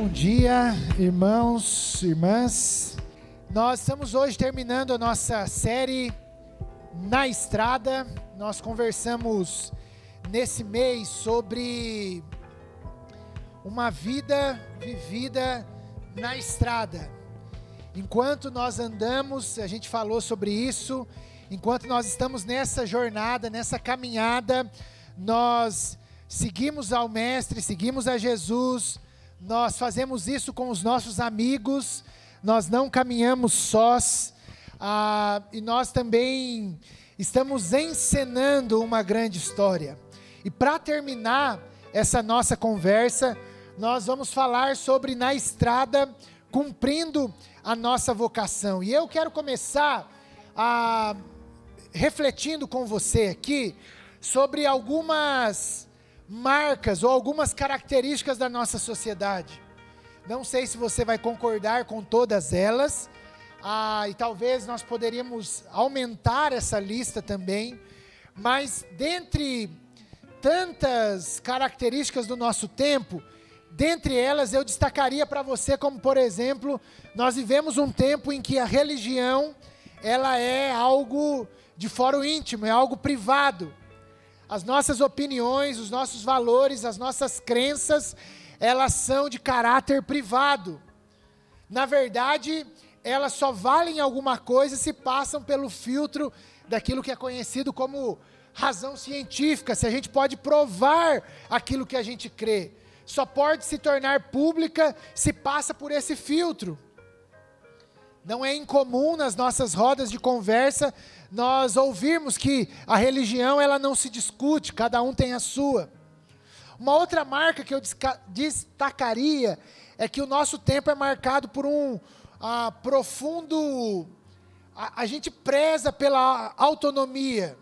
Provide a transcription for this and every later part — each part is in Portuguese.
Bom dia, irmãos, irmãs. Nós estamos hoje terminando a nossa série Na Estrada. Nós conversamos nesse mês sobre uma vida vivida na estrada. Enquanto nós andamos, a gente falou sobre isso, enquanto nós estamos nessa jornada, nessa caminhada, nós seguimos ao Mestre, seguimos a Jesus nós fazemos isso com os nossos amigos, nós não caminhamos sós, ah, e nós também estamos encenando uma grande história. E para terminar essa nossa conversa, nós vamos falar sobre na estrada cumprindo a nossa vocação. E eu quero começar a, refletindo com você aqui sobre algumas marcas ou algumas características da nossa sociedade. Não sei se você vai concordar com todas elas, ah, e talvez nós poderíamos aumentar essa lista também, mas dentre tantas características do nosso tempo, dentre elas eu destacaria para você como, por exemplo, nós vivemos um tempo em que a religião ela é algo de foro íntimo, é algo privado. As nossas opiniões, os nossos valores, as nossas crenças, elas são de caráter privado. Na verdade, elas só valem alguma coisa se passam pelo filtro daquilo que é conhecido como razão científica, se a gente pode provar aquilo que a gente crê. Só pode se tornar pública se passa por esse filtro. Não é incomum nas nossas rodas de conversa nós ouvirmos que a religião ela não se discute, cada um tem a sua. Uma outra marca que eu destacaria é que o nosso tempo é marcado por um ah, profundo. A, a gente preza pela autonomia.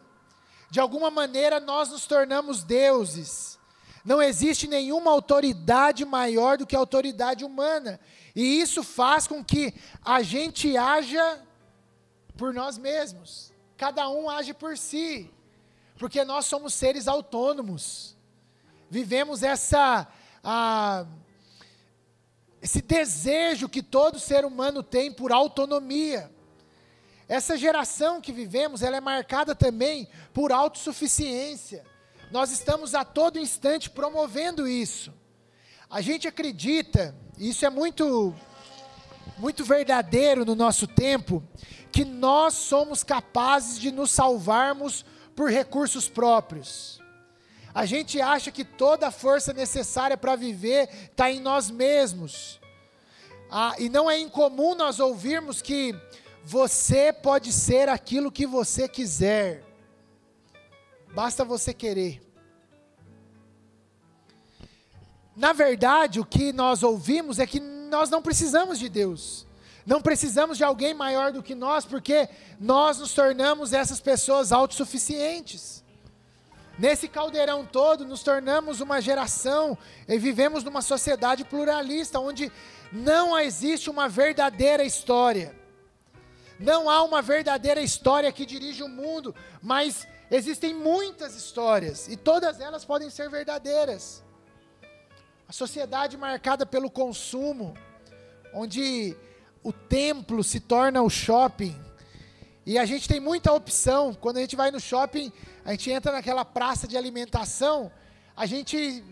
De alguma maneira nós nos tornamos deuses. Não existe nenhuma autoridade maior do que a autoridade humana. E isso faz com que a gente haja por nós mesmos. Cada um age por si, porque nós somos seres autônomos. Vivemos essa esse desejo que todo ser humano tem por autonomia. Essa geração que vivemos, ela é marcada também por autossuficiência. Nós estamos a todo instante promovendo isso. A gente acredita, e isso é muito muito verdadeiro no nosso tempo, que nós somos capazes de nos salvarmos por recursos próprios. A gente acha que toda a força necessária para viver está em nós mesmos. Ah, e não é incomum nós ouvirmos que você pode ser aquilo que você quiser, basta você querer. Na verdade, o que nós ouvimos é que nós não precisamos de Deus. Não precisamos de alguém maior do que nós, porque nós nos tornamos essas pessoas autossuficientes. Nesse caldeirão todo, nos tornamos uma geração e vivemos numa sociedade pluralista, onde não existe uma verdadeira história. Não há uma verdadeira história que dirige o mundo, mas existem muitas histórias e todas elas podem ser verdadeiras. A sociedade marcada pelo consumo, onde o templo se torna o shopping. E a gente tem muita opção. Quando a gente vai no shopping, a gente entra naquela praça de alimentação, a gente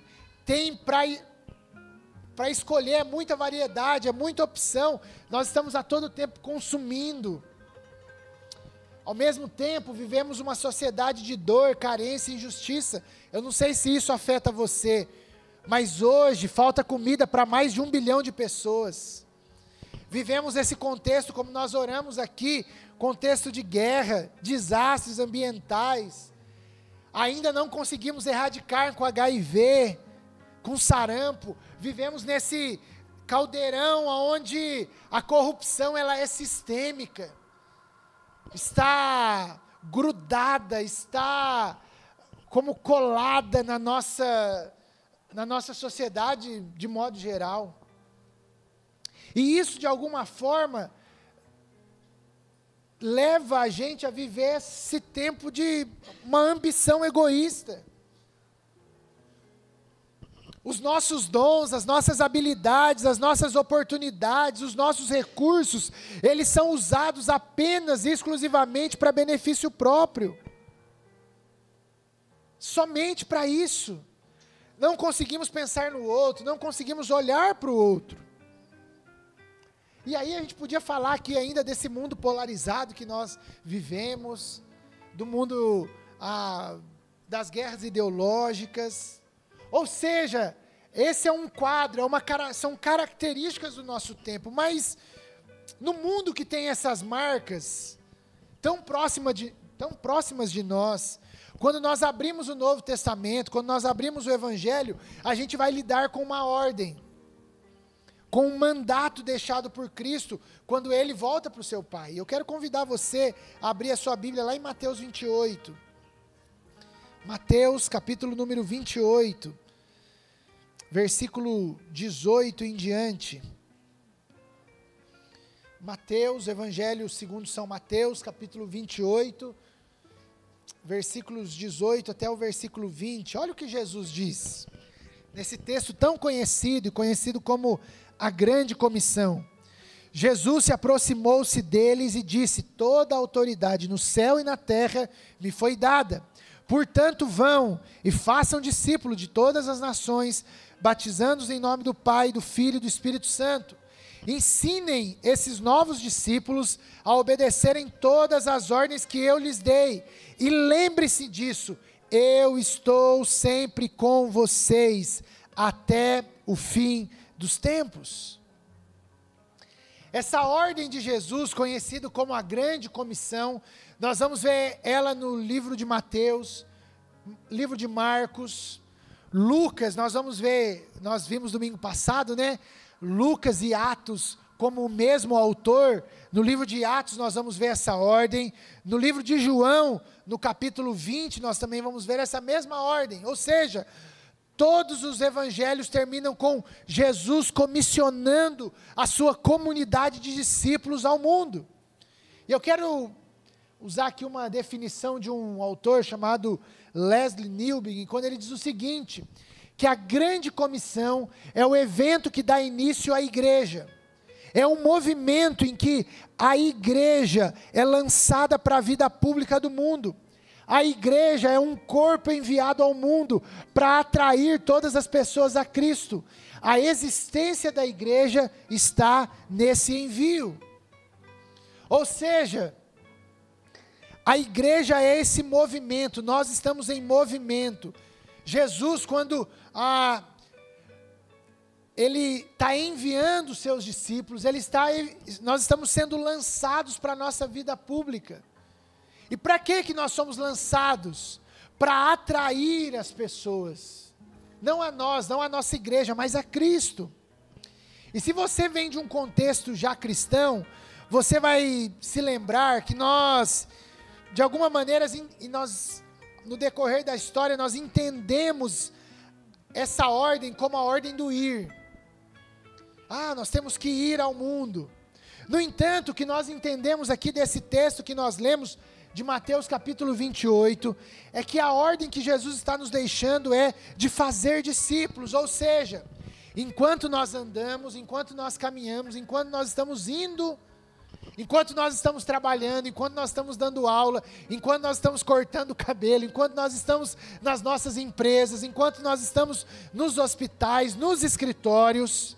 tem para escolher é muita variedade, é muita opção. Nós estamos a todo tempo consumindo. Ao mesmo tempo, vivemos uma sociedade de dor, carência e injustiça. Eu não sei se isso afeta você, mas hoje falta comida para mais de um bilhão de pessoas. Vivemos esse contexto, como nós oramos aqui, contexto de guerra, desastres ambientais. Ainda não conseguimos erradicar com HIV, com sarampo. Vivemos nesse caldeirão onde a corrupção ela é sistêmica. Está grudada, está como colada na nossa na nossa sociedade de modo geral. E isso, de alguma forma, leva a gente a viver esse tempo de uma ambição egoísta. os nossos dons, as nossas habilidades, as nossas oportunidades, os nossos recursos, eles são usados apenas e exclusivamente para benefício próprio. Somente para isso. Não conseguimos pensar no outro, não conseguimos olhar para o outro. E aí a gente podia falar aqui ainda desse mundo polarizado que nós vivemos, do mundo ah, das guerras ideológicas, ou seja, esse é um quadro, é uma, são características do nosso tempo, mas no mundo que tem essas marcas tão, próxima de, tão próximas de nós, quando nós abrimos o Novo Testamento, quando nós abrimos o Evangelho, a gente vai lidar com uma ordem, com um mandato deixado por Cristo quando ele volta para o seu Pai. Eu quero convidar você a abrir a sua Bíblia lá em Mateus 28. Mateus, capítulo número 28 versículo 18 em diante. Mateus, Evangelho segundo São Mateus, capítulo 28, versículos 18 até o versículo 20. Olha o que Jesus diz. Nesse texto tão conhecido e conhecido como a grande comissão. Jesus se aproximou-se deles e disse: Toda a autoridade no céu e na terra me foi dada. Portanto, vão e façam discípulo de todas as nações, batizando-os em nome do Pai, do Filho e do Espírito Santo. Ensinem esses novos discípulos a obedecerem todas as ordens que eu lhes dei. E lembre-se disso, eu estou sempre com vocês até o fim dos tempos. Essa ordem de Jesus, conhecido como a Grande Comissão, nós vamos ver ela no livro de Mateus, livro de Marcos, Lucas, nós vamos ver, nós vimos domingo passado, né? Lucas e Atos como o mesmo autor. No livro de Atos nós vamos ver essa ordem. No livro de João, no capítulo 20, nós também vamos ver essa mesma ordem. Ou seja, todos os evangelhos terminam com Jesus comissionando a sua comunidade de discípulos ao mundo. E eu quero usar aqui uma definição de um autor chamado Leslie Newbig, quando ele diz o seguinte: que a grande comissão é o evento que dá início à igreja. É um movimento em que a igreja é lançada para a vida pública do mundo. A igreja é um corpo enviado ao mundo para atrair todas as pessoas a Cristo. A existência da igreja está nesse envio. Ou seja, a igreja é esse movimento, nós estamos em movimento. Jesus, quando ah, ele está enviando seus discípulos, ele está, nós estamos sendo lançados para a nossa vida pública. E para que que nós somos lançados? Para atrair as pessoas. Não a nós, não a nossa igreja, mas a Cristo. E se você vem de um contexto já cristão, você vai se lembrar que nós de alguma maneira, e nós, no decorrer da história, nós entendemos essa ordem como a ordem do ir. Ah, nós temos que ir ao mundo. No entanto, o que nós entendemos aqui desse texto que nós lemos, de Mateus capítulo 28, é que a ordem que Jesus está nos deixando é de fazer discípulos, ou seja, enquanto nós andamos, enquanto nós caminhamos, enquanto nós estamos indo Enquanto nós estamos trabalhando, enquanto nós estamos dando aula, enquanto nós estamos cortando o cabelo, enquanto nós estamos nas nossas empresas, enquanto nós estamos nos hospitais, nos escritórios,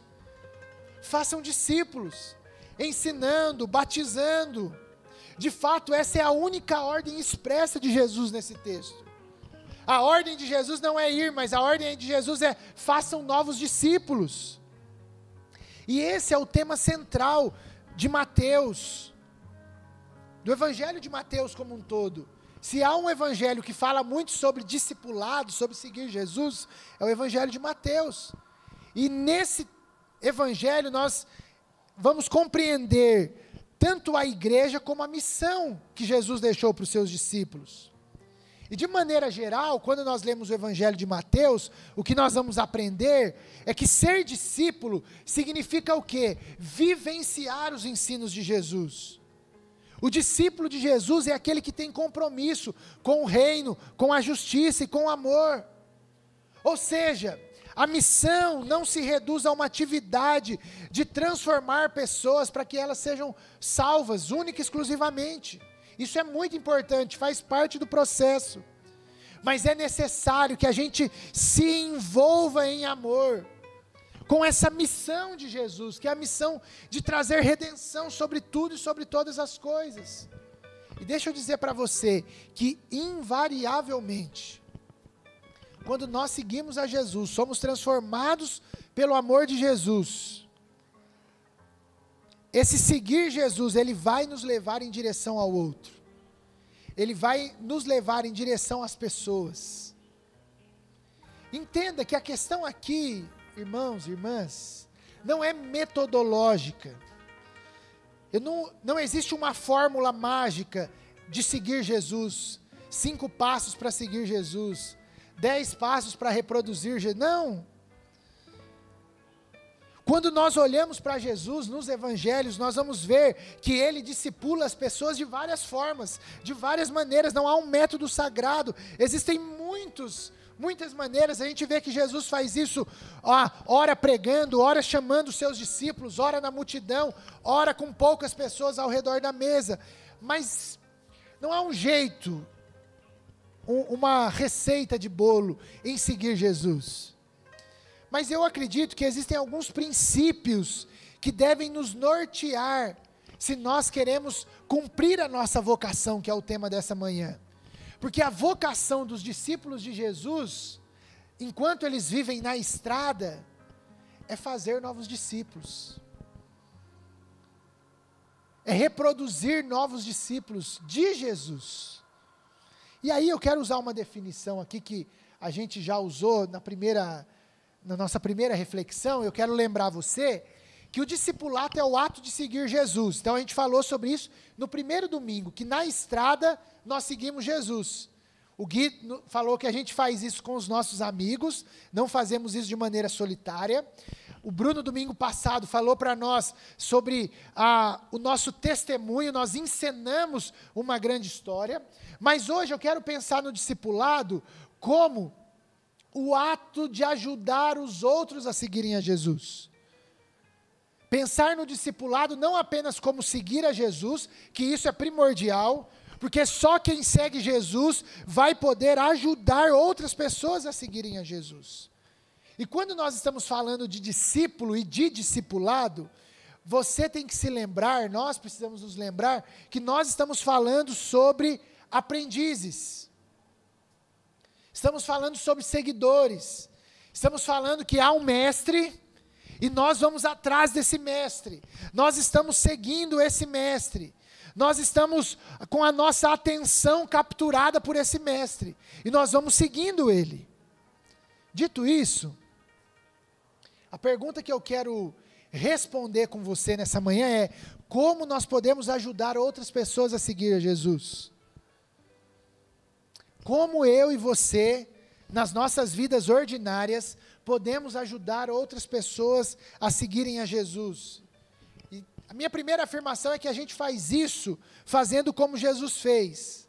façam discípulos, ensinando, batizando. De fato, essa é a única ordem expressa de Jesus nesse texto. A ordem de Jesus não é ir, mas a ordem de Jesus é façam novos discípulos. E esse é o tema central de Mateus, do evangelho de Mateus como um todo. Se há um evangelho que fala muito sobre discipulado, sobre seguir Jesus, é o evangelho de Mateus. E nesse evangelho nós vamos compreender tanto a igreja como a missão que Jesus deixou para os seus discípulos. E de maneira geral, quando nós lemos o Evangelho de Mateus, o que nós vamos aprender é que ser discípulo significa o quê? Vivenciar os ensinos de Jesus. O discípulo de Jesus é aquele que tem compromisso com o reino, com a justiça e com o amor. Ou seja, A missão não se reduz a uma atividade de transformar pessoas para que elas sejam salvas, única e exclusivamente. Isso é muito importante, faz parte do processo. Mas é necessário que a gente se envolva em amor com essa missão de Jesus, que é a missão de trazer redenção sobre tudo e sobre todas as coisas. E deixa eu dizer para você que invariavelmente quando nós seguimos a Jesus, somos transformados pelo amor de Jesus. Esse seguir Jesus, ele vai nos levar em direção ao outro. Ele vai nos levar em direção às pessoas. Entenda que a questão aqui, irmãos e irmãs, não é metodológica. Eu não, não existe uma fórmula mágica de seguir Jesus, cinco passos para seguir Jesus dez passos para reproduzir. Não. Quando nós olhamos para Jesus nos evangelhos, nós vamos ver que ele discipula as pessoas de várias formas, de várias maneiras, não há um método sagrado. Existem muitos, muitas maneiras. A gente vê que Jesus faz isso, ó, ora pregando, ora chamando seus discípulos, ora na multidão, ora com poucas pessoas ao redor da mesa. Mas não há um jeito um, uma receita de bolo em seguir Jesus. Mas eu acredito que existem alguns princípios que devem nos nortear se nós queremos cumprir a nossa vocação, que é o tema dessa manhã. Porque a vocação dos discípulos de Jesus, enquanto eles vivem na estrada, é fazer novos discípulos. É reproduzir novos discípulos de Jesus. E aí eu quero usar uma definição aqui que a gente já usou na primeira na nossa primeira reflexão, eu quero lembrar você que o discipulado é o ato de seguir Jesus. Então a gente falou sobre isso no primeiro domingo, que na estrada nós seguimos Jesus. O Gui falou que a gente faz isso com os nossos amigos, não fazemos isso de maneira solitária. O Bruno, domingo passado, falou para nós sobre a, o nosso testemunho, nós encenamos uma grande história, mas hoje eu quero pensar no discipulado como o ato de ajudar os outros a seguirem a Jesus. Pensar no discipulado não apenas como seguir a Jesus, que isso é primordial, porque só quem segue Jesus vai poder ajudar outras pessoas a seguirem a Jesus. E quando nós estamos falando de discípulo e de discipulado, você tem que se lembrar, nós precisamos nos lembrar, que nós estamos falando sobre aprendizes. Estamos falando sobre seguidores. Estamos falando que há um mestre e nós vamos atrás desse mestre. Nós estamos seguindo esse mestre. Nós estamos com a nossa atenção capturada por esse mestre e nós vamos seguindo ele. Dito isso, a pergunta que eu quero responder com você nessa manhã é: como nós podemos ajudar outras pessoas a seguir a Jesus? Como eu e você, nas nossas vidas ordinárias, podemos ajudar outras pessoas a seguirem a Jesus? E a minha primeira afirmação é que a gente faz isso fazendo como Jesus fez.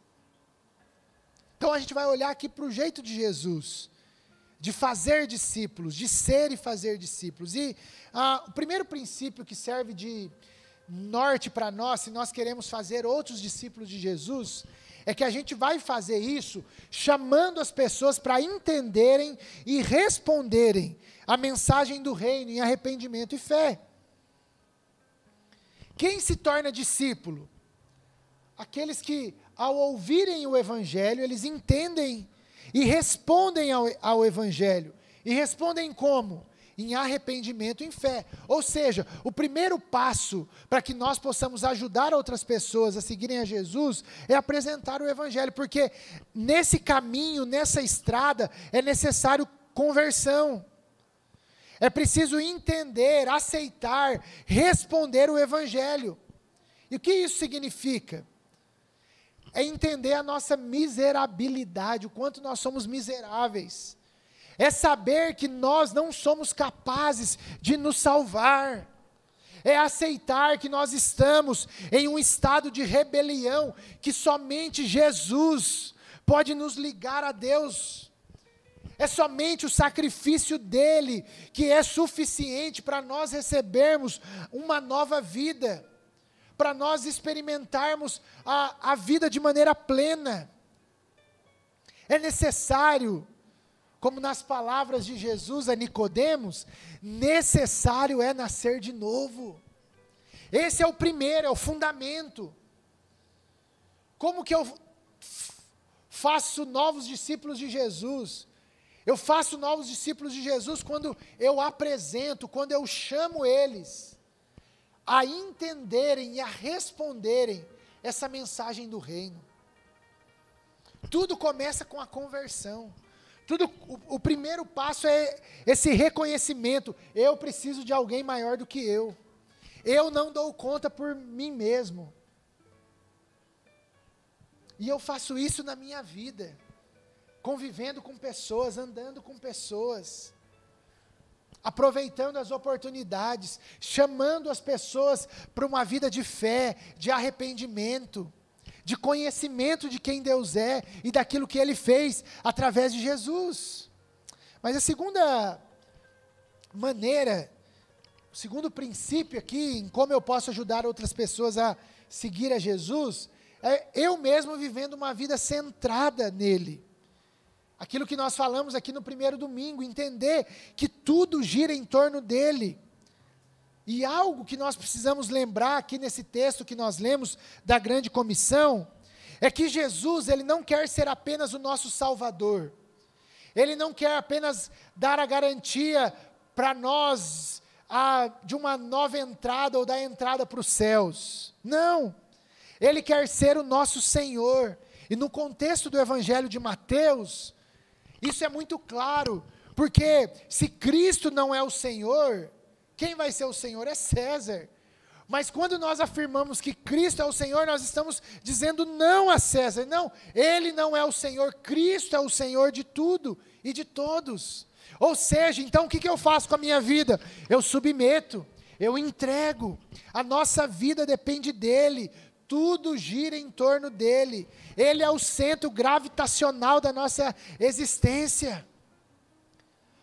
Então a gente vai olhar aqui para o jeito de Jesus de fazer discípulos, de ser e fazer discípulos. E ah, o primeiro princípio que serve de norte para nós, se nós queremos fazer outros discípulos de Jesus, é que a gente vai fazer isso chamando as pessoas para entenderem e responderem a mensagem do reino em arrependimento e fé. Quem se torna discípulo? Aqueles que, ao ouvirem o Evangelho, eles entendem e respondem ao, ao Evangelho. E respondem como? Em arrependimento, em fé. Ou seja, o primeiro passo para que nós possamos ajudar outras pessoas a seguirem a Jesus é apresentar o Evangelho, porque nesse caminho, nessa estrada, é necessário conversão. É preciso entender, aceitar, responder o Evangelho. E o que isso significa? É entender a nossa miserabilidade, o quanto nós somos miseráveis. É saber que nós não somos capazes de nos salvar. É aceitar que nós estamos em um estado de rebelião, que somente Jesus pode nos ligar a Deus. É somente o sacrifício dele que é suficiente para nós recebermos uma nova vida, para nós experimentarmos a, a vida de maneira plena. É necessário, como nas palavras de Jesus a Nicodemos, necessário é nascer de novo. Esse é o primeiro, é o fundamento. Como que eu faço novos discípulos de Jesus? Eu faço novos discípulos de Jesus quando eu apresento, quando eu chamo eles a entenderem e a responderem essa mensagem do reino. Tudo começa com a conversão. Tudo, o, o primeiro passo é esse reconhecimento. Eu preciso de alguém maior do que eu. Eu não dou conta por mim mesmo. E eu faço isso na minha vida, convivendo com pessoas, andando com pessoas, aproveitando as oportunidades, chamando as pessoas para uma vida de fé, de arrependimento, de conhecimento de quem Deus é e daquilo que Ele fez através de Jesus. Mas a segunda maneira, o segundo princípio aqui, em como eu posso ajudar outras pessoas a seguir a Jesus, é eu mesmo vivendo uma vida centrada nele. Aquilo que nós falamos aqui no primeiro domingo, entender que tudo gira em torno dele. E algo que nós precisamos lembrar aqui nesse texto que nós lemos da grande comissão, é que Jesus, ele não quer ser apenas o nosso salvador. Ele não quer apenas dar a garantia para nós a, de uma nova entrada ou da entrada para os céus. Não. Ele quer ser o nosso Senhor. E no contexto do Evangelho de Mateus, isso é muito claro, porque se Cristo não é o Senhor, quem vai ser o Senhor é César. Mas quando nós afirmamos que Cristo é o Senhor, nós estamos dizendo não a César. Não, ele não é o Senhor, Cristo é o Senhor de tudo e de todos. Ou seja, então o que, eu faço com a minha vida? Eu submeto, eu entrego. A nossa vida depende dele, tudo gira em torno dele. Ele é o centro gravitacional da nossa existência.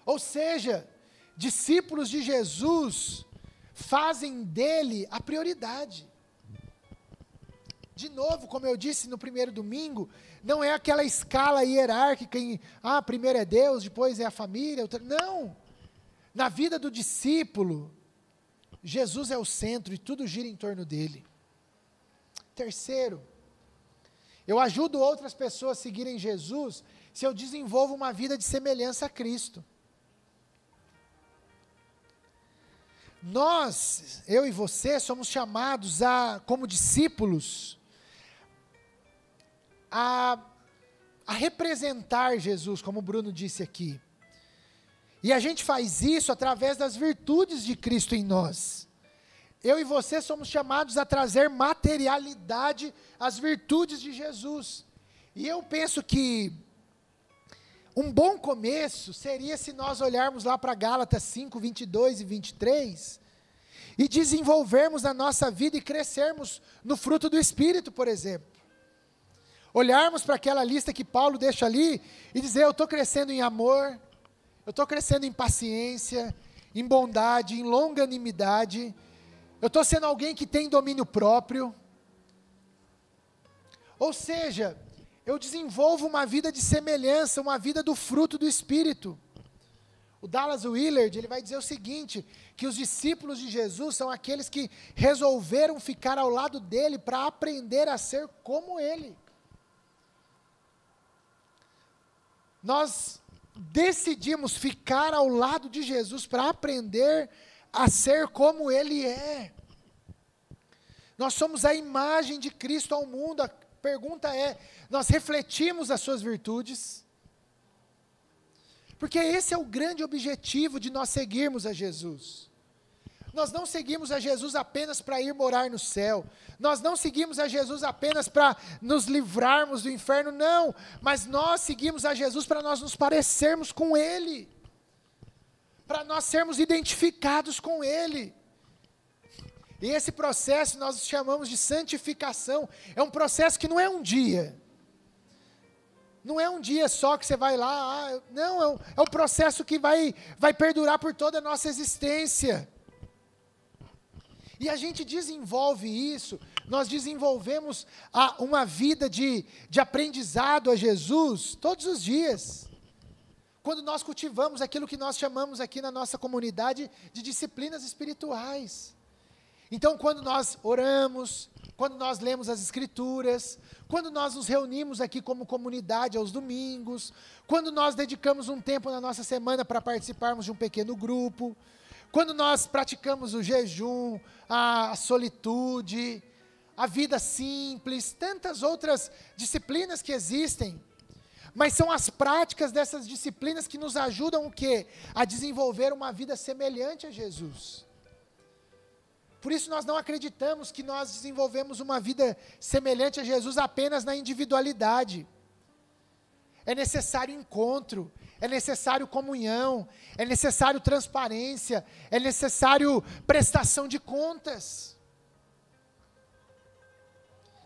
Ou seja, discípulos de Jesus fazem dele a prioridade. De novo, como eu disse no primeiro domingo, não é aquela escala hierárquica em, ah, primeiro é Deus, depois é a família. Outra, não. Na vida do discípulo, Jesus é o centro e tudo gira em torno dele. Terceiro, eu ajudo outras pessoas a seguirem Jesus se eu desenvolvo uma vida de semelhança a Cristo. Nós, eu e você, somos chamados a, como discípulos, a, a representar Jesus, como o Bruno disse aqui. E a gente faz isso através das virtudes de Cristo em nós. Eu e você somos chamados a trazer materialidade às virtudes de Jesus. E eu penso que um bom começo seria se nós olharmos lá para Gálatas 5, 22 e 23 e desenvolvermos a nossa vida e crescermos no fruto do Espírito, por exemplo. Olharmos para aquela lista que Paulo deixa ali e dizer: Eu estou crescendo em amor, eu estou crescendo em paciência, em bondade, em longanimidade, eu estou sendo alguém que tem domínio próprio. Ou seja, eu desenvolvo uma vida de semelhança, uma vida do fruto do Espírito. O Dallas Willard, ele vai dizer o seguinte, que os discípulos de Jesus são aqueles que resolveram ficar ao lado dele para aprender a ser como ele. Nós decidimos ficar ao lado de Jesus para aprender a ser como Ele é. Nós somos a imagem de Cristo ao mundo. A pergunta é: nós refletimos as suas virtudes? Porque esse é o grande objetivo de nós seguirmos a Jesus. Nós não seguimos a Jesus apenas para ir morar no céu. Nós não seguimos a Jesus apenas para nos livrarmos do inferno, não. Mas nós seguimos a Jesus para nós nos parecermos com Ele para nós sermos identificados com Ele. E esse processo nós chamamos de santificação. É um processo que não é um dia. Não é um dia só que você vai lá, ah, não, é um, é um processo que vai, vai perdurar por toda a nossa existência. E a gente desenvolve isso, nós desenvolvemos a, uma vida de, de aprendizado a Jesus todos os dias. Quando nós cultivamos aquilo que nós chamamos aqui na nossa comunidade de disciplinas espirituais. Então, quando nós oramos, quando nós lemos as Escrituras, quando nós nos reunimos aqui como comunidade aos domingos, quando nós dedicamos um tempo na nossa semana para participarmos de um pequeno grupo, quando nós praticamos o jejum, a solitude, a vida simples, tantas outras disciplinas que existem, mas são as práticas dessas disciplinas que nos ajudam o quê? A desenvolver uma vida semelhante a Jesus. Por isso nós não acreditamos que nós desenvolvemos uma vida semelhante a Jesus apenas na individualidade. É necessário encontro, é necessário comunhão, é necessário transparência, é necessário prestação de contas.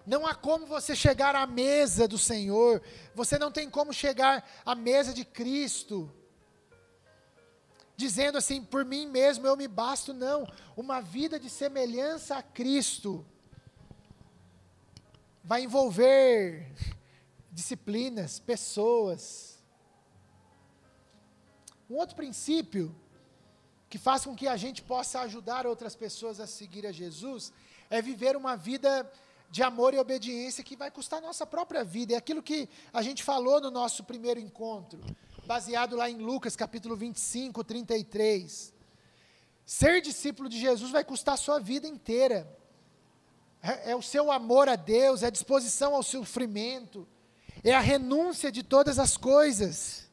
Não há como você chegar à mesa do Senhor, você não tem como chegar à mesa de Cristo dizendo assim, por mim mesmo eu me basto, não. Uma vida de semelhança a Cristo vai envolver disciplinas, pessoas. Um outro princípio que faz com que a gente possa ajudar outras pessoas a seguir a Jesus é viver uma vida de amor e obediência que vai custar a nossa própria vida. É aquilo que a gente falou no nosso primeiro encontro baseado lá em Lucas capítulo 25, 33. Ser discípulo de Jesus vai custar a sua vida inteira. É, é, o seu amor a Deus, é a disposição ao sofrimento, é a renúncia de todas as coisas.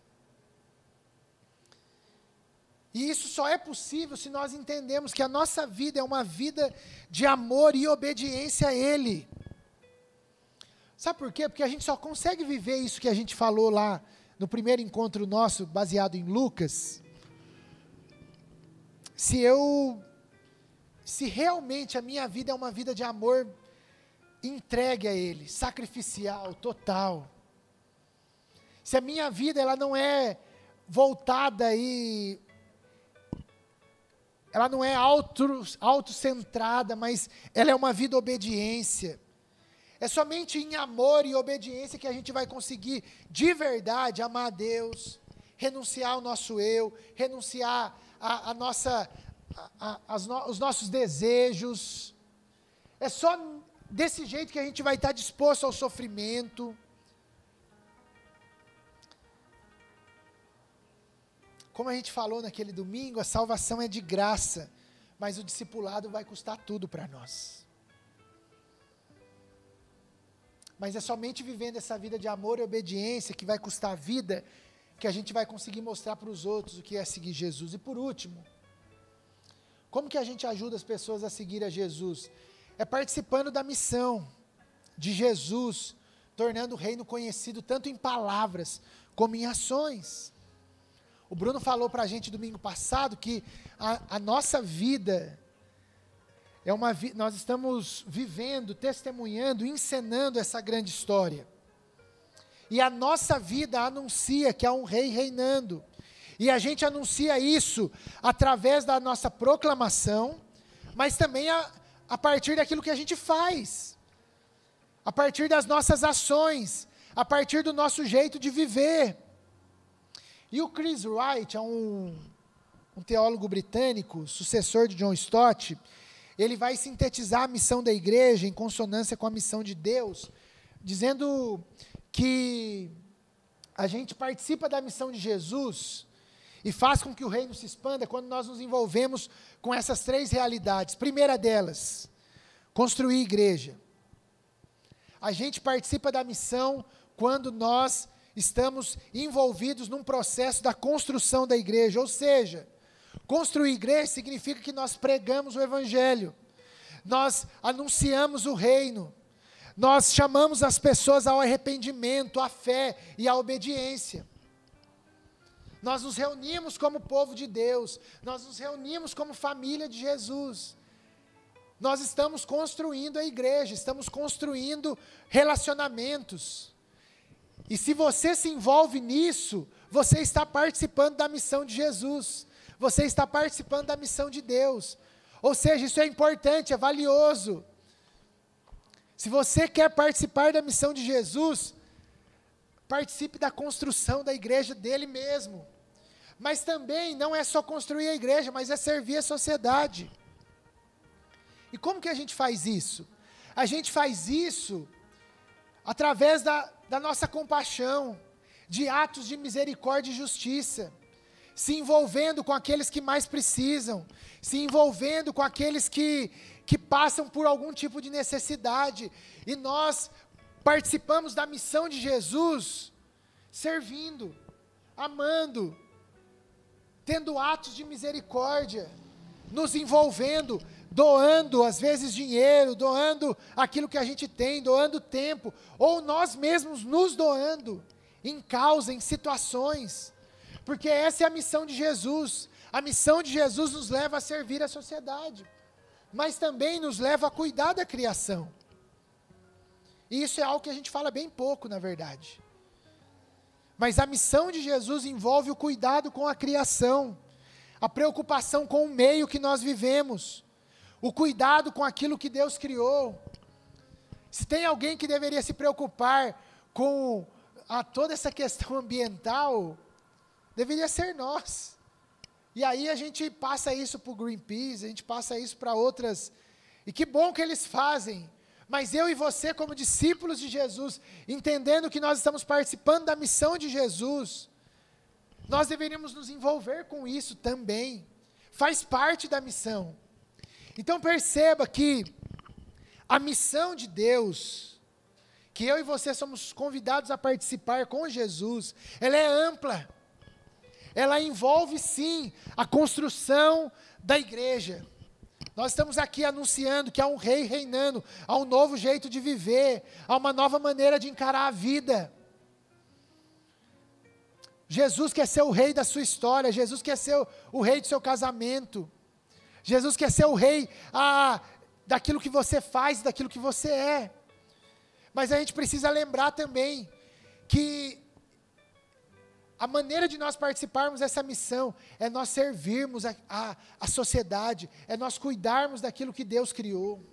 E isso só é possível se nós entendemos que a nossa vida é uma vida de amor e obediência a Ele. Sabe por quê? Porque a gente só consegue viver isso que a gente falou lá no primeiro encontro nosso, baseado em Lucas, se eu, se realmente a minha vida é uma vida de amor entregue a Ele, sacrificial, total, se a minha vida ela não é voltada e ela não é auto, autocentrada, mas ela é uma vida obediência. É somente em amor e obediência que a gente vai conseguir de verdade amar a Deus, renunciar ao nosso eu, renunciar a, a nossa, a, a, no, os nossos desejos. É só desse jeito que a gente vai estar disposto ao sofrimento. Como a gente falou naquele domingo, a salvação é de graça, mas o discipulado vai custar tudo para nós. Mas é somente vivendo essa vida de amor e obediência que vai custar a vida que a gente vai conseguir mostrar para os outros o que é seguir Jesus. E por último, como que a gente ajuda as pessoas a seguir a Jesus? É participando da missão de Jesus, tornando o reino conhecido tanto em palavras como em ações. O Bruno falou para a gente domingo passado que a, a nossa vida é uma nós estamos vivendo, testemunhando, encenando essa grande história. E a nossa vida anuncia que há um rei reinando. E a gente anuncia isso através da nossa proclamação, mas também a, a partir daquilo que a gente faz, a partir das nossas ações, a partir do nosso jeito de viver. E o Chris Wright é um, um teólogo britânico, sucessor de John Stott, ele vai sintetizar a missão da igreja em consonância com a missão de Deus, dizendo que a gente participa da missão de Jesus e faz com que o reino se expanda quando nós nos envolvemos com essas três realidades. Primeira delas, construir igreja. A gente participa da missão quando nós estamos envolvidos num processo da construção da igreja, ou seja, Construir igreja significa que nós pregamos o Evangelho, nós anunciamos o reino, nós chamamos as pessoas ao arrependimento, à fé e à obediência. Nós nos reunimos como povo de Deus, nós nos reunimos como família de Jesus. Nós estamos construindo a igreja, estamos construindo relacionamentos. E se você se envolve nisso, você está participando da missão de Jesus. Você está participando da missão de Deus. Ou seja, isso é importante, é valioso. Se você quer participar da missão de Jesus, participe da construção da igreja dele mesmo. Mas também não é só construir a igreja, mas é servir a sociedade. E como que a gente faz isso? A gente faz isso através da, da nossa compaixão, de atos de misericórdia e justiça, se envolvendo com aqueles que mais precisam, se envolvendo com aqueles que, que passam por algum tipo de necessidade. E nós participamos da missão de Jesus servindo, amando, tendo atos de misericórdia, nos envolvendo, doando às vezes dinheiro, doando aquilo que a gente tem, doando tempo, ou nós mesmos nos doando em causa, em situações, porque essa é a missão de Jesus. A missão de Jesus nos leva a servir a sociedade, mas também nos leva a cuidar da criação. E isso é algo que a gente fala bem pouco, na verdade. Mas a missão de Jesus envolve o cuidado com a criação, a preocupação com o meio que nós vivemos, o cuidado com aquilo que Deus criou. Se tem alguém que deveria se preocupar com a toda essa questão ambiental, deveria ser nós. E aí a gente passa isso para o Greenpeace, a gente passa isso para outras. E que bom que eles fazem. Mas eu e você, como discípulos de Jesus, entendendo que nós estamos participando da missão de Jesus, nós deveríamos nos envolver com isso também. Faz parte da missão. Então perceba que a missão de Deus, que eu e você somos convidados a participar com Jesus, ela é ampla. Ela envolve sim a construção da igreja. Nós estamos aqui anunciando que há um rei reinando, há um novo jeito de viver, há uma nova maneira de encarar a vida. Jesus quer ser o rei da sua história, Jesus quer ser o, rei do seu casamento, Jesus quer ser o rei ah, daquilo que você faz, daquilo que você é. Mas a gente precisa lembrar também que a maneira de nós participarmos dessa missão é nós servirmos a, a, a, sociedade, é nós cuidarmos daquilo que Deus criou.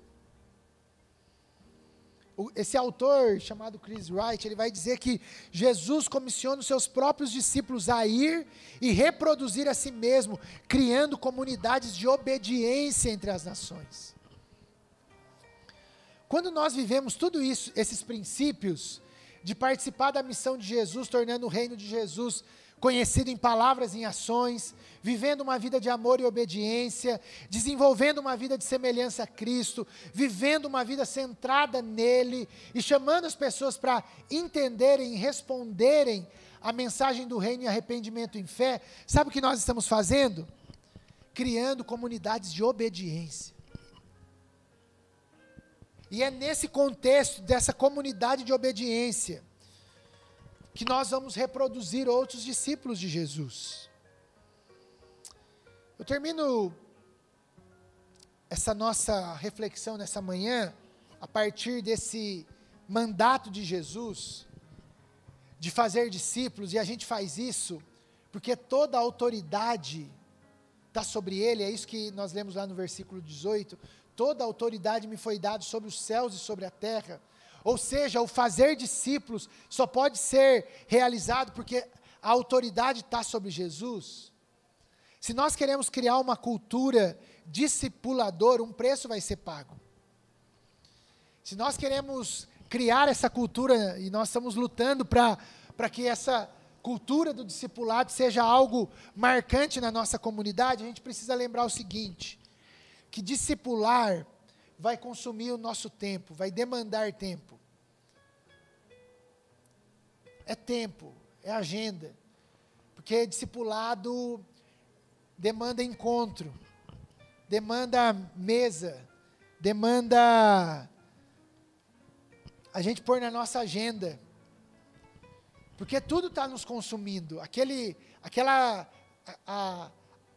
Esse autor chamado Chris Wright, ele vai dizer que Jesus comissiona os seus próprios discípulos a ir e reproduzir a si mesmo, criando comunidades de obediência entre as nações. Quando nós vivemos tudo isso, esses princípios, de participar da missão de Jesus, tornando o reino de Jesus conhecido em palavras e em ações, vivendo uma vida de amor e obediência, desenvolvendo uma vida de semelhança a Cristo, vivendo uma vida centrada nele e chamando as pessoas para entenderem e responderem a mensagem do reino e arrependimento em fé. Sabe o que nós estamos fazendo? Criando comunidades de obediência. E é nesse contexto dessa comunidade de obediência que nós vamos reproduzir outros discípulos de Jesus. Eu termino essa nossa reflexão nessa manhã a partir desse mandato de Jesus de fazer discípulos, e a gente faz isso porque toda a autoridade está sobre ele, é isso que nós lemos lá no versículo 18 toda a autoridade me foi dada sobre os céus e sobre a terra. Ou seja, o fazer discípulos só pode ser realizado porque a autoridade está sobre Jesus. Se nós queremos criar uma cultura discipuladora, um preço vai ser pago. Se nós queremos criar essa cultura, e nós estamos lutando para que essa cultura do discipulado seja algo marcante na nossa comunidade, a gente precisa lembrar o seguinte: que discipular vai consumir o nosso tempo, vai demandar tempo. É tempo, é agenda. Porque discipulado demanda encontro, demanda mesa, demanda a gente pôr na nossa agenda. Porque tudo está nos consumindo. Aquele, aquela, a, a,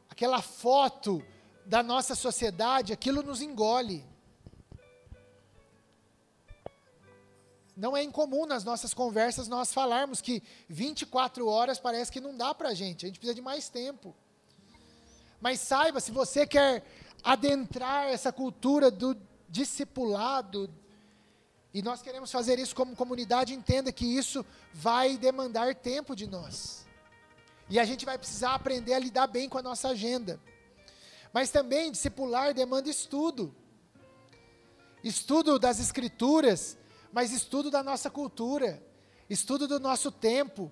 aquela foto da nossa sociedade, aquilo nos engole. Não é incomum nas nossas conversas nós falarmos que 24 horas parece que não dá para a gente, a gente precisa de mais tempo. Mas saiba, se você quer adentrar essa cultura do discipulado, e nós queremos fazer isso como comunidade, entenda que isso vai demandar tempo de nós. E a gente vai precisar aprender a lidar bem com a nossa agenda. Mas também discipular demanda estudo. Estudo das escrituras, mas estudo da nossa cultura, estudo do nosso tempo,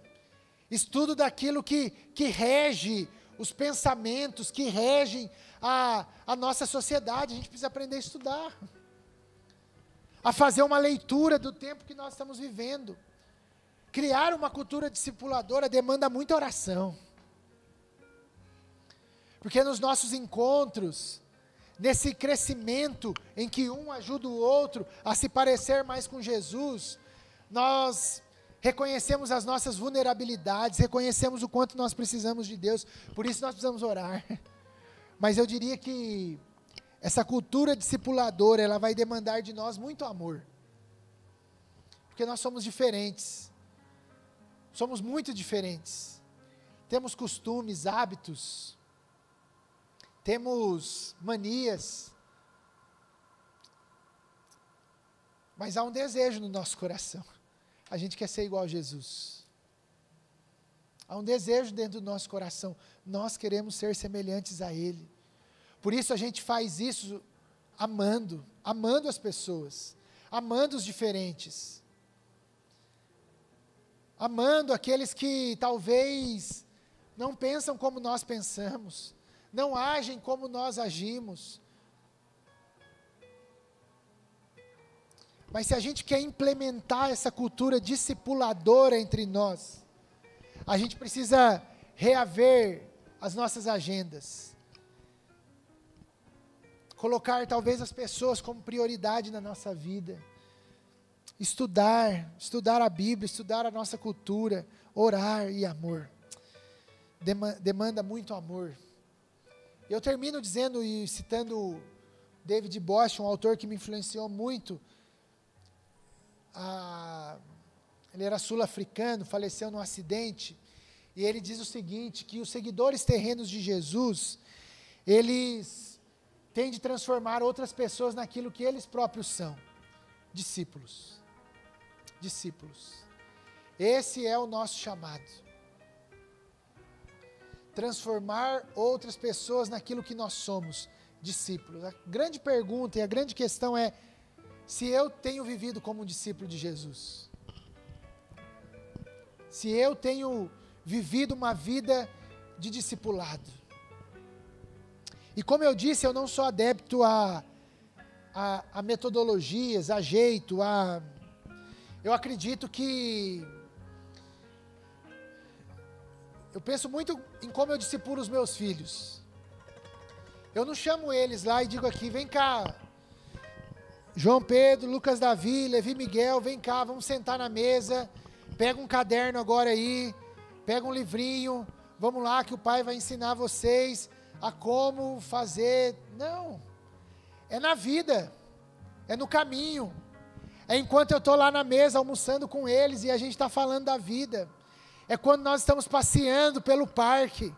estudo daquilo que, que rege os pensamentos, que regem a, a nossa sociedade. A gente precisa aprender a estudar a fazer uma leitura do tempo que nós estamos vivendo. Criar uma cultura discipuladora demanda muita oração. Porque nos nossos encontros, nesse crescimento em que um ajuda o outro a se parecer mais com Jesus, nós reconhecemos as nossas vulnerabilidades, reconhecemos o quanto nós precisamos de Deus, por isso nós precisamos orar. Mas eu diria que essa cultura discipuladora, ela vai demandar de nós muito amor. Porque nós somos diferentes. Somos muito diferentes. Temos costumes, hábitos, temos manias. Mas há um desejo no nosso coração. A gente quer ser igual a Jesus. Há um desejo dentro do nosso coração. Nós queremos ser semelhantes a Ele. Por isso a gente faz isso amando, amando as pessoas, amando os diferentes. Amando aqueles que talvez não pensam como nós pensamos, não agem como nós agimos. Mas se a gente quer implementar essa cultura discipuladora entre nós, a gente precisa reaver as nossas agendas colocar talvez as pessoas como prioridade na nossa vida. Estudar, estudar a Bíblia, estudar a nossa cultura, orar e amor. Demanda muito amor. Eu termino dizendo e citando David Bosch, um autor que me influenciou muito. Ele era sul-africano, faleceu num acidente. E ele diz o seguinte: que os seguidores terrenos de Jesus, eles tem de transformar outras pessoas naquilo que eles próprios são: discípulos. Discípulos. Esse é o nosso chamado. Transformar outras pessoas naquilo que nós somos, discípulos. A grande pergunta e a grande questão é: se eu tenho vivido como um discípulo de Jesus? Se eu tenho vivido uma vida de discipulado? E como eu disse, eu não sou adepto a, a, a metodologias, a jeito, a. Eu acredito que. Eu penso muito em como eu discipulo os meus filhos. Eu não chamo eles lá e digo aqui, vem cá, João Pedro, Lucas Davi, Levi Miguel, vem cá, vamos sentar na mesa, pega um caderno agora aí, pega um livrinho, vamos lá que o pai vai ensinar vocês a como fazer. Não. É na vida. É no caminho. É enquanto eu estou lá na mesa almoçando com eles e a gente está falando da vida. É quando nós estamos passeando pelo parque.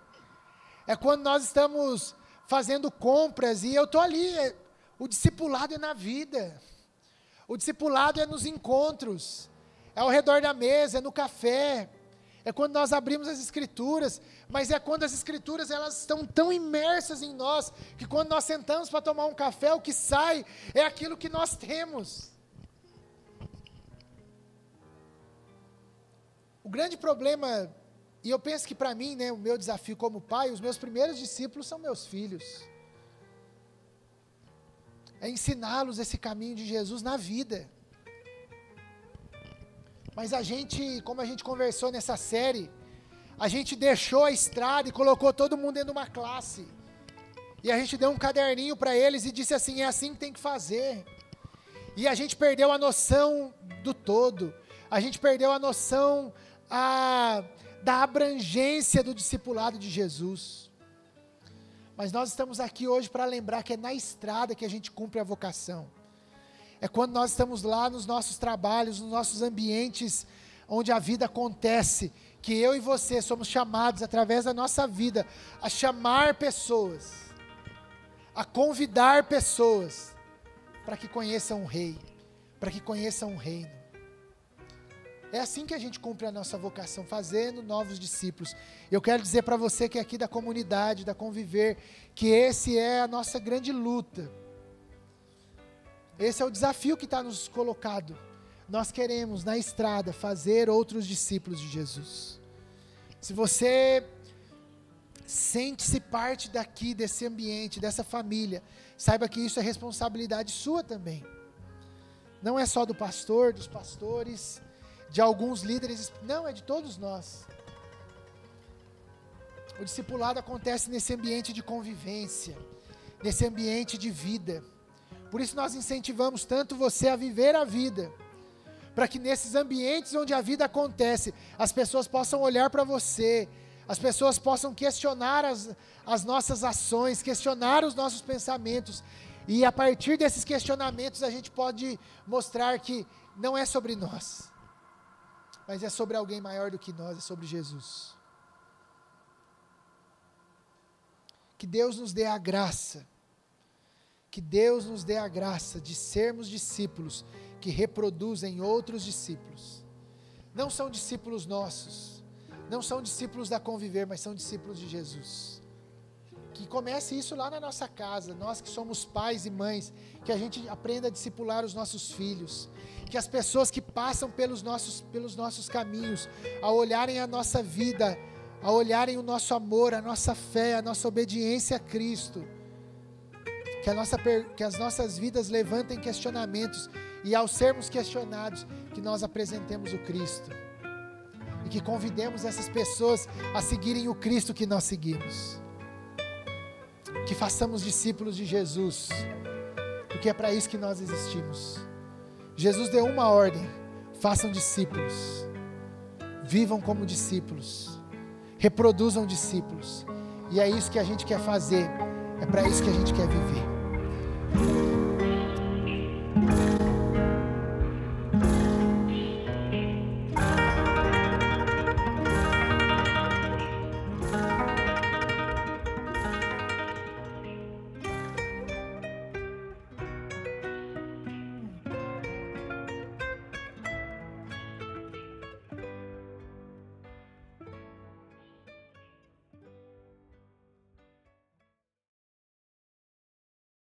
É quando nós estamos fazendo compras e eu estou ali. É, o discipulado é na vida. O discipulado é nos encontros. É ao redor da mesa, é no café é quando nós abrimos as escrituras, mas é quando as escrituras elas estão tão imersas em nós que quando nós sentamos para tomar um café, o que sai é aquilo que nós temos. O grande problema, e eu penso que para mim, né, o meu desafio como pai, os meus primeiros discípulos são meus filhos. É ensiná-los esse caminho de Jesus na vida. Mas a gente, como a gente conversou nessa série, a gente deixou a estrada e colocou todo mundo dentro de uma classe. E a gente deu um caderninho para eles e disse assim: é assim que tem que fazer. E a gente perdeu a noção do todo. A gente perdeu a noção a, da abrangência do discipulado de Jesus. Mas nós estamos aqui hoje para lembrar que é na estrada que a gente cumpre a vocação. É quando nós estamos lá nos nossos trabalhos, nos nossos ambientes onde a vida acontece, que eu e você somos chamados através da nossa vida a chamar pessoas, a convidar pessoas para que conheçam o Rei, para que conheçam o Reino. É assim que a gente cumpre a nossa vocação, fazendo novos discípulos. Eu quero dizer para você que é aqui da comunidade, da conviver, que esse é a nossa grande luta. Esse é o desafio que está nos colocado. Nós queremos, na estrada, fazer outros discípulos de Jesus. Se você sente-se parte daqui, desse ambiente, dessa família, saiba que isso é responsabilidade sua também. Não é só do pastor, dos pastores, de alguns líderes, não, é de todos nós. O discipulado acontece nesse ambiente de convivência, nesse ambiente de vida. Por isso nós incentivamos tanto você a viver a vida, para que nesses ambientes onde a vida acontece, as pessoas possam olhar para você, as pessoas possam questionar as, as nossas ações, questionar os nossos pensamentos, e a partir desses questionamentos a gente pode mostrar que não é sobre nós, mas é sobre alguém maior do que nós, é sobre Jesus. Que Deus nos dê a graça, que Deus nos dê a graça de sermos discípulos que reproduzem outros discípulos. Não são discípulos nossos, não são discípulos da conviver, mas são discípulos de Jesus. Que comece isso lá na nossa casa, nós que somos pais e mães, que a gente aprenda a discipular os nossos filhos, que as pessoas que passam pelos nossos, pelos nossos caminhos, ao olharem a nossa vida, ao olharem o nosso amor, a nossa fé, a nossa obediência a Cristo, que, a nossa, que as nossas vidas levantem questionamentos e ao sermos questionados, que nós apresentemos o Cristo e que convidemos essas pessoas a seguirem o Cristo que nós seguimos. Que façamos discípulos de Jesus, porque é para isso que nós existimos. Jesus deu uma ordem: façam discípulos, vivam como discípulos, reproduzam discípulos, e é isso que a gente quer fazer, é para isso que a gente quer viver.